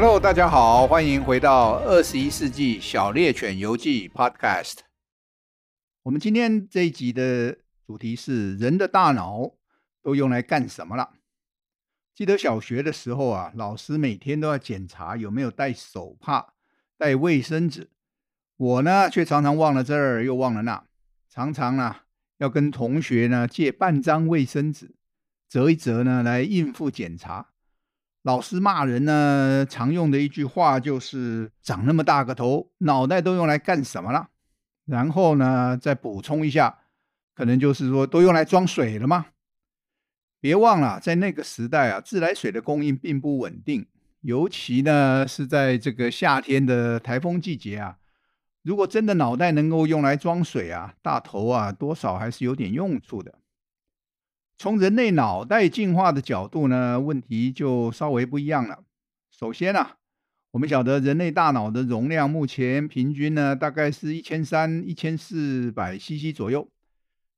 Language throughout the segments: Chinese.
Hello，大家好，欢迎回到二十一世纪小猎犬游记 Podcast。我们今天这一集的主题是人的大脑都用来干什么了？记得小学的时候啊，老师每天都要检查有没有带手帕、带卫生纸。我呢，却常常忘了这儿又忘了那，常常呢要跟同学呢借半张卫生纸，折一折呢来应付检查。老师骂人呢，常用的一句话就是“长那么大个头，脑袋都用来干什么了？”然后呢，再补充一下，可能就是说都用来装水了吗？别忘了，在那个时代啊，自来水的供应并不稳定，尤其呢是在这个夏天的台风季节啊。如果真的脑袋能够用来装水啊，大头啊，多少还是有点用处的。从人类脑袋进化的角度呢，问题就稍微不一样了。首先啊，我们晓得人类大脑的容量目前平均呢，大概是一千三、一千四百 CC 左右。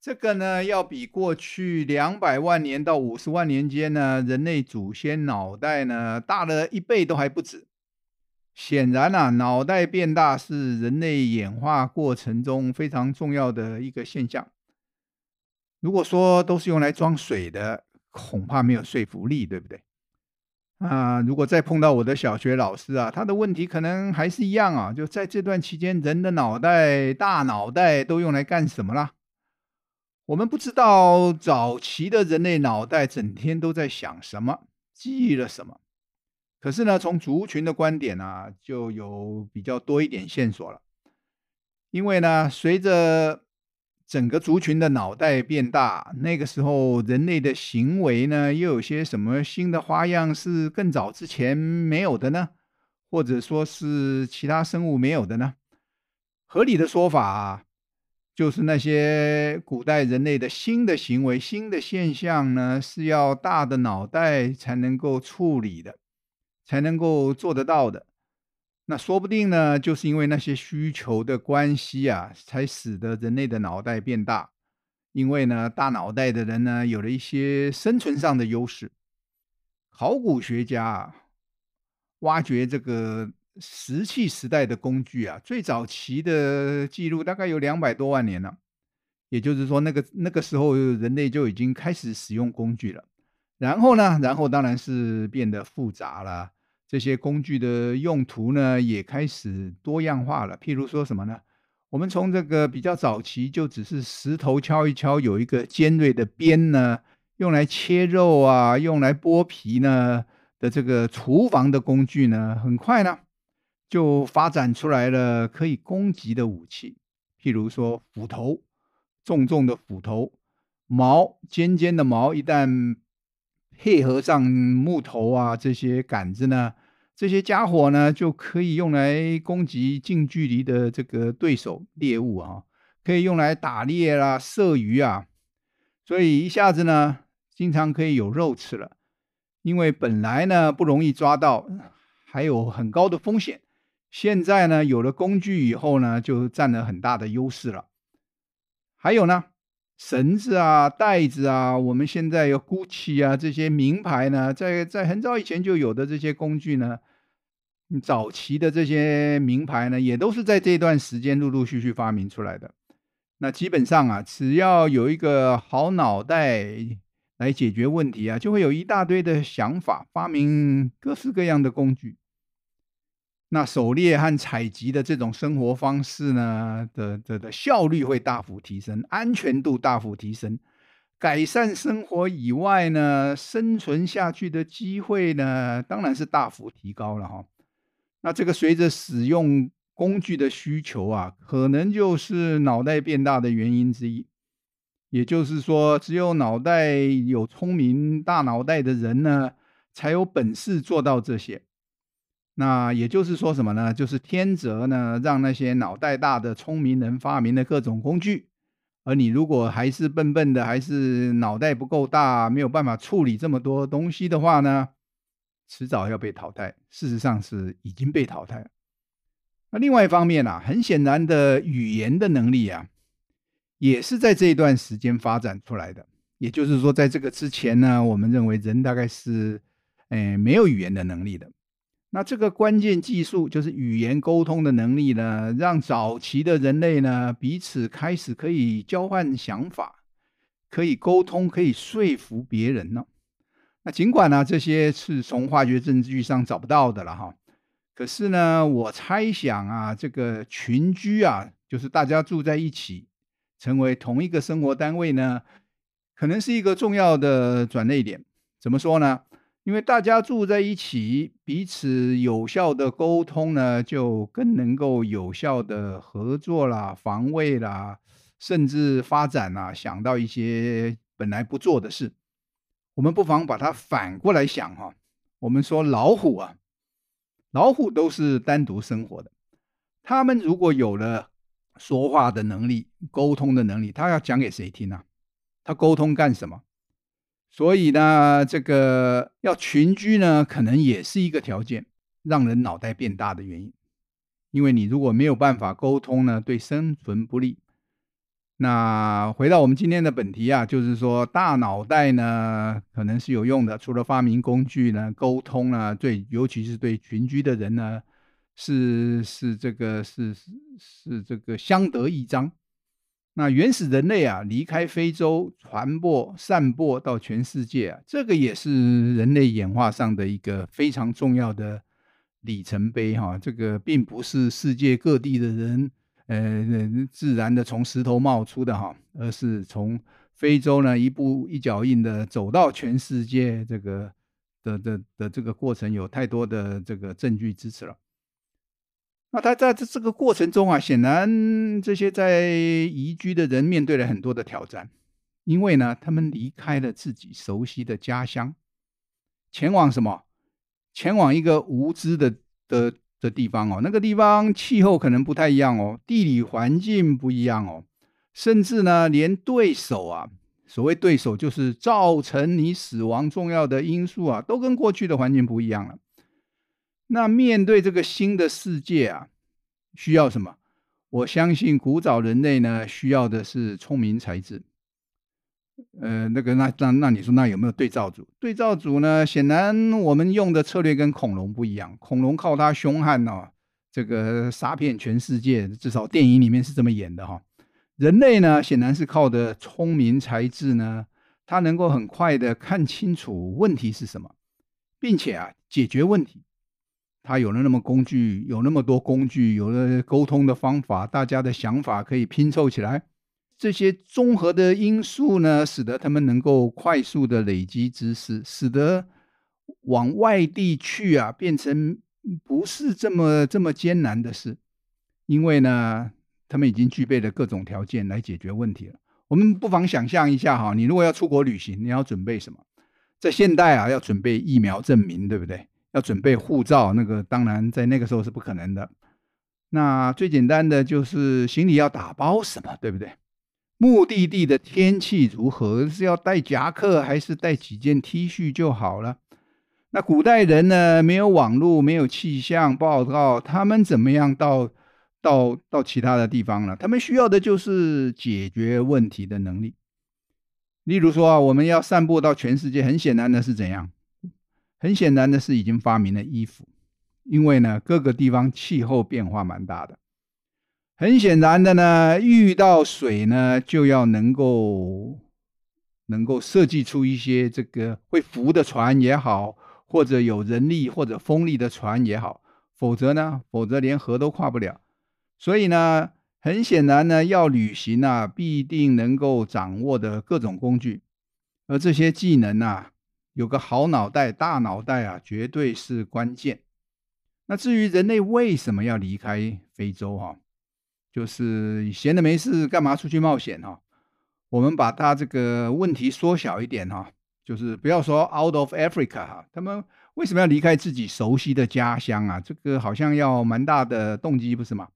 这个呢，要比过去两百万年到五十万年间呢，人类祖先脑袋呢大了一倍都还不止。显然啊，脑袋变大是人类演化过程中非常重要的一个现象。如果说都是用来装水的，恐怕没有说服力，对不对？啊，如果再碰到我的小学老师啊，他的问题可能还是一样啊，就在这段期间，人的脑袋、大脑袋都用来干什么了？我们不知道早期的人类脑袋整天都在想什么，记忆了什么。可是呢，从族群的观点啊，就有比较多一点线索了，因为呢，随着整个族群的脑袋变大，那个时候人类的行为呢，又有些什么新的花样是更早之前没有的呢？或者说是其他生物没有的呢？合理的说法就是那些古代人类的新的行为、新的现象呢，是要大的脑袋才能够处理的，才能够做得到的。那说不定呢，就是因为那些需求的关系啊，才使得人类的脑袋变大。因为呢，大脑袋的人呢，有了一些生存上的优势。考古学家，挖掘这个石器时代的工具啊，最早期的记录大概有两百多万年了。也就是说，那个那个时候人类就已经开始使用工具了。然后呢，然后当然是变得复杂了。这些工具的用途呢，也开始多样化了。譬如说什么呢？我们从这个比较早期，就只是石头敲一敲，有一个尖锐的边呢，用来切肉啊，用来剥皮呢的这个厨房的工具呢，很快呢就发展出来了可以攻击的武器，譬如说斧头，重重的斧头，矛，尖尖的矛，一旦配合上木头啊，这些杆子呢，这些家伙呢就可以用来攻击近距离的这个对手猎物啊，可以用来打猎啦、射鱼啊，所以一下子呢，经常可以有肉吃了。因为本来呢不容易抓到，还有很高的风险，现在呢有了工具以后呢，就占了很大的优势了。还有呢。绳子啊，袋子啊，我们现在有 Gucci 啊，这些名牌呢，在在很早以前就有的这些工具呢，早期的这些名牌呢，也都是在这段时间陆陆续续发明出来的。那基本上啊，只要有一个好脑袋来解决问题啊，就会有一大堆的想法，发明各式各样的工具。那狩猎和采集的这种生活方式呢的的的效率会大幅提升，安全度大幅提升，改善生活以外呢，生存下去的机会呢，当然是大幅提高了哈。那这个随着使用工具的需求啊，可能就是脑袋变大的原因之一。也就是说，只有脑袋有聪明大脑袋的人呢，才有本事做到这些。那也就是说什么呢？就是天择呢，让那些脑袋大的聪明人发明了各种工具，而你如果还是笨笨的，还是脑袋不够大，没有办法处理这么多东西的话呢，迟早要被淘汰。事实上是已经被淘汰了。那另外一方面啊，很显然的语言的能力啊，也是在这一段时间发展出来的。也就是说，在这个之前呢，我们认为人大概是，诶，没有语言的能力的。那这个关键技术就是语言沟通的能力呢，让早期的人类呢彼此开始可以交换想法，可以沟通，可以说服别人呢。那尽管呢这些是从化学证据上找不到的了哈，可是呢我猜想啊，这个群居啊，就是大家住在一起，成为同一个生活单位呢，可能是一个重要的转捩点。怎么说呢？因为大家住在一起，彼此有效的沟通呢，就更能够有效的合作啦、防卫啦，甚至发展啦，想到一些本来不做的事。我们不妨把它反过来想哈。我们说老虎啊，老虎都是单独生活的，他们如果有了说话的能力、沟通的能力，他要讲给谁听呢？他沟通干什么？所以呢，这个要群居呢，可能也是一个条件，让人脑袋变大的原因。因为你如果没有办法沟通呢，对生存不利。那回到我们今天的本题啊，就是说大脑袋呢，可能是有用的。除了发明工具呢，沟通呢，对，尤其是对群居的人呢，是是这个是是是这个相得益彰。那原始人类啊，离开非洲传播散播到全世界啊，这个也是人类演化上的一个非常重要的里程碑哈。这个并不是世界各地的人呃自然的从石头冒出的哈，而是从非洲呢一步一脚印的走到全世界这个的的的这个过程，有太多的这个证据支持了。那他在这这个过程中啊，显然这些在移居的人面对了很多的挑战，因为呢，他们离开了自己熟悉的家乡，前往什么？前往一个无知的的的地方哦。那个地方气候可能不太一样哦，地理环境不一样哦，甚至呢，连对手啊，所谓对手就是造成你死亡重要的因素啊，都跟过去的环境不一样了。那面对这个新的世界啊，需要什么？我相信古早人类呢，需要的是聪明才智。呃，那个那那那你说那有没有对照组？对照组呢？显然我们用的策略跟恐龙不一样。恐龙靠它凶悍哦，这个杀遍全世界，至少电影里面是这么演的哈。人类呢，显然是靠的聪明才智呢，它能够很快的看清楚问题是什么，并且啊，解决问题。他有了那么工具，有那么多工具，有了沟通的方法，大家的想法可以拼凑起来。这些综合的因素呢，使得他们能够快速的累积知识，使得往外地去啊，变成不是这么这么艰难的事。因为呢，他们已经具备了各种条件来解决问题了。我们不妨想象一下哈，你如果要出国旅行，你要准备什么？在现代啊，要准备疫苗证明，对不对？要准备护照，那个当然在那个时候是不可能的。那最简单的就是行李要打包什么，对不对？目的地的天气如何？是要带夹克还是带几件 T 恤就好了？那古代人呢？没有网络，没有气象报告，他们怎么样到到到其他的地方呢？他们需要的就是解决问题的能力。例如说啊，我们要散布到全世界，很显然的是怎样？很显然的是，已经发明了衣服，因为呢，各个地方气候变化蛮大的。很显然的呢，遇到水呢，就要能够能够设计出一些这个会浮的船也好，或者有人力或者风力的船也好，否则呢，否则连河都跨不了。所以呢，很显然呢，要旅行啊，必定能够掌握的各种工具，而这些技能啊。有个好脑袋、大脑袋啊，绝对是关键。那至于人类为什么要离开非洲哈，就是闲的没事干嘛出去冒险哈？我们把它这个问题缩小一点哈，就是不要说 out of Africa 哈，他们为什么要离开自己熟悉的家乡啊？这个好像要蛮大的动机，不是吗？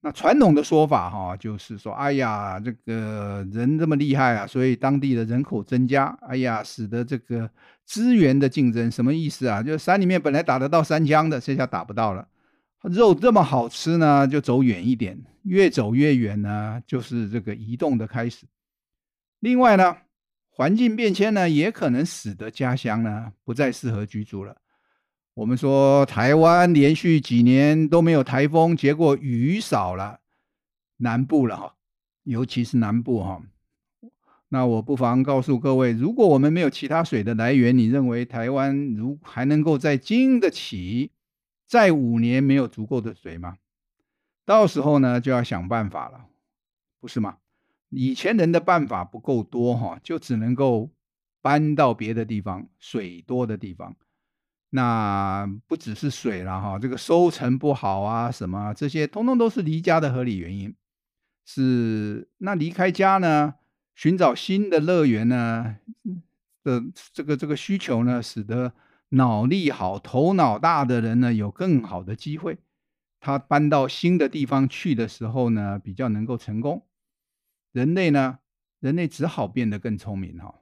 那传统的说法哈，就是说，哎呀，这个人这么厉害啊，所以当地的人口增加，哎呀，使得这个资源的竞争，什么意思啊？就是山里面本来打得到山枪的，现在打不到了。肉这么好吃呢，就走远一点，越走越远呢，就是这个移动的开始。另外呢，环境变迁呢，也可能使得家乡呢不再适合居住了。我们说台湾连续几年都没有台风，结果雨少了，南部了哈，尤其是南部哈。那我不妨告诉各位，如果我们没有其他水的来源，你认为台湾如还能够再经得起再五年没有足够的水吗？到时候呢，就要想办法了，不是吗？以前人的办法不够多哈，就只能够搬到别的地方，水多的地方。那不只是水了哈，这个收成不好啊，什么这些，通通都是离家的合理原因。是那离开家呢？寻找新的乐园呢的这个这个需求呢，使得脑力好、头脑大的人呢有更好的机会。他搬到新的地方去的时候呢，比较能够成功。人类呢，人类只好变得更聪明哈。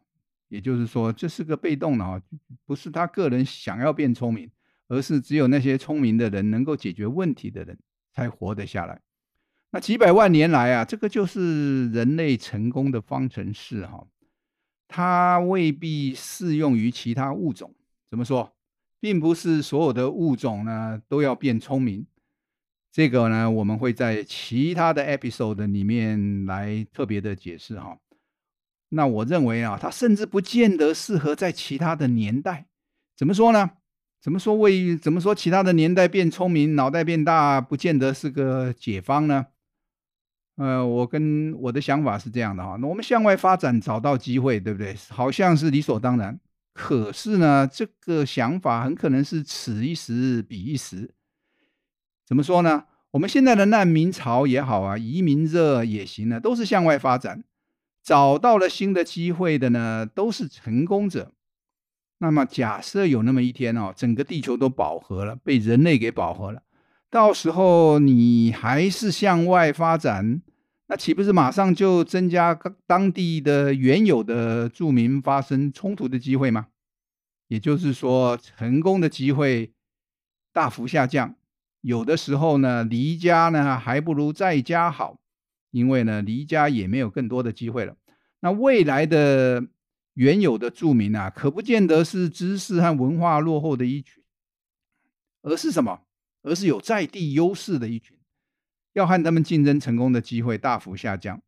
也就是说，这是个被动的哈，不是他个人想要变聪明，而是只有那些聪明的人能够解决问题的人才活得下来。那几百万年来啊，这个就是人类成功的方程式哈，它未必适用于其他物种。怎么说？并不是所有的物种呢都要变聪明。这个呢，我们会在其他的 episode 里面来特别的解释哈。那我认为啊，它甚至不见得适合在其他的年代。怎么说呢？怎么说为怎么说其他的年代变聪明、脑袋变大，不见得是个解方呢？呃，我跟我的想法是这样的哈，那我们向外发展找到机会，对不对？好像是理所当然。可是呢，这个想法很可能是此一时彼一时。怎么说呢？我们现在的难民潮也好啊，移民热也行呢，都是向外发展，找到了新的机会的呢，都是成功者。那么假设有那么一天哦，整个地球都饱和了，被人类给饱和了。到时候你还是向外发展，那岂不是马上就增加当地的原有的住民发生冲突的机会吗？也就是说，成功的机会大幅下降。有的时候呢，离家呢还不如在家好，因为呢离家也没有更多的机会了。那未来的原有的住民啊，可不见得是知识和文化落后的一群，而是什么？而是有在地优势的一群，要和他们竞争成功的机会大幅下降。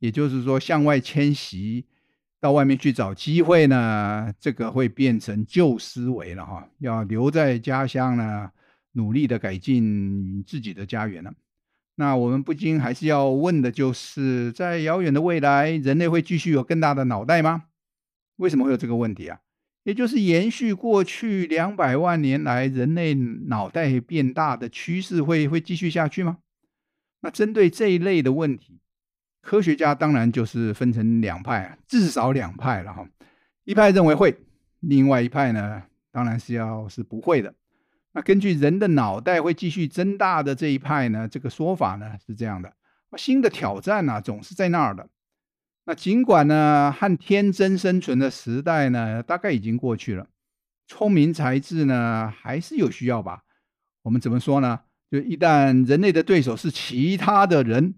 也就是说，向外迁徙到外面去找机会呢，这个会变成旧思维了哈。要留在家乡呢，努力的改进自己的家园了。那我们不禁还是要问的就是，在遥远的未来，人类会继续有更大的脑袋吗？为什么会有这个问题啊？也就是延续过去两百万年来人类脑袋变大的趋势会会继续下去吗？那针对这一类的问题，科学家当然就是分成两派，至少两派了哈。一派认为会，另外一派呢，当然是要是不会的。那根据人的脑袋会继续增大的这一派呢，这个说法呢是这样的：新的挑战呢总是在那儿的。那尽管呢，和天真生存的时代呢，大概已经过去了，聪明才智呢，还是有需要吧？我们怎么说呢？就一旦人类的对手是其他的人，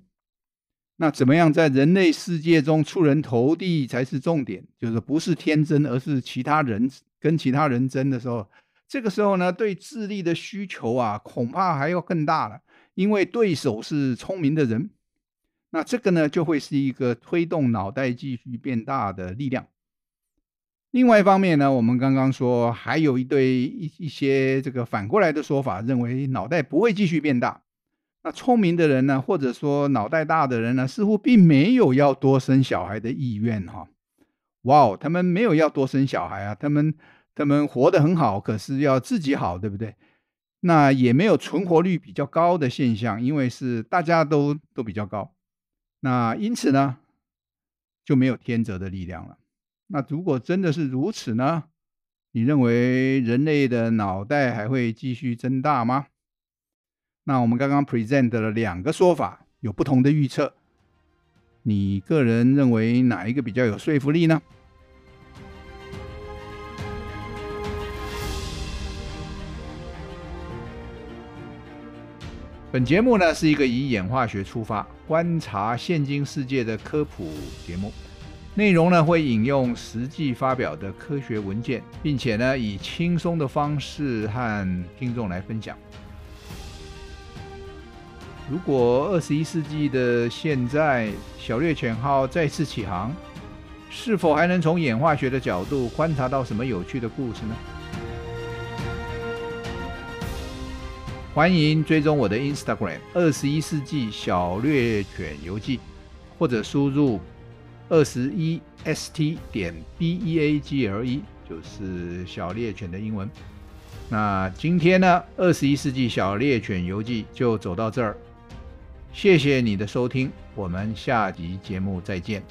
那怎么样在人类世界中出人头地才是重点？就是不是天真，而是其他人跟其他人争的时候，这个时候呢，对智力的需求啊，恐怕还要更大了，因为对手是聪明的人。那这个呢，就会是一个推动脑袋继续变大的力量。另外一方面呢，我们刚刚说还有一对一一些这个反过来的说法，认为脑袋不会继续变大。那聪明的人呢，或者说脑袋大的人呢，似乎并没有要多生小孩的意愿哈。哇哦，他们没有要多生小孩啊，他们他们活得很好，可是要自己好，对不对？那也没有存活率比较高的现象，因为是大家都都比较高。那因此呢，就没有天择的力量了。那如果真的是如此呢？你认为人类的脑袋还会继续增大吗？那我们刚刚 present 了两个说法，有不同的预测。你个人认为哪一个比较有说服力呢？本节目呢是一个以演化学出发观察现今世界的科普节目。内容呢会引用实际发表的科学文件，并且呢以轻松的方式和听众来分享。如果二十一世纪的现在，小猎犬号再次起航，是否还能从演化学的角度观察到什么有趣的故事呢？欢迎追踪我的 Instagram“ 二十一世纪小猎犬游记”，或者输入“二十一 st 点 b e a g l e”，就是小猎犬的英文。那今天呢，“二十一世纪小猎犬游记”就走到这儿。谢谢你的收听，我们下集节目再见。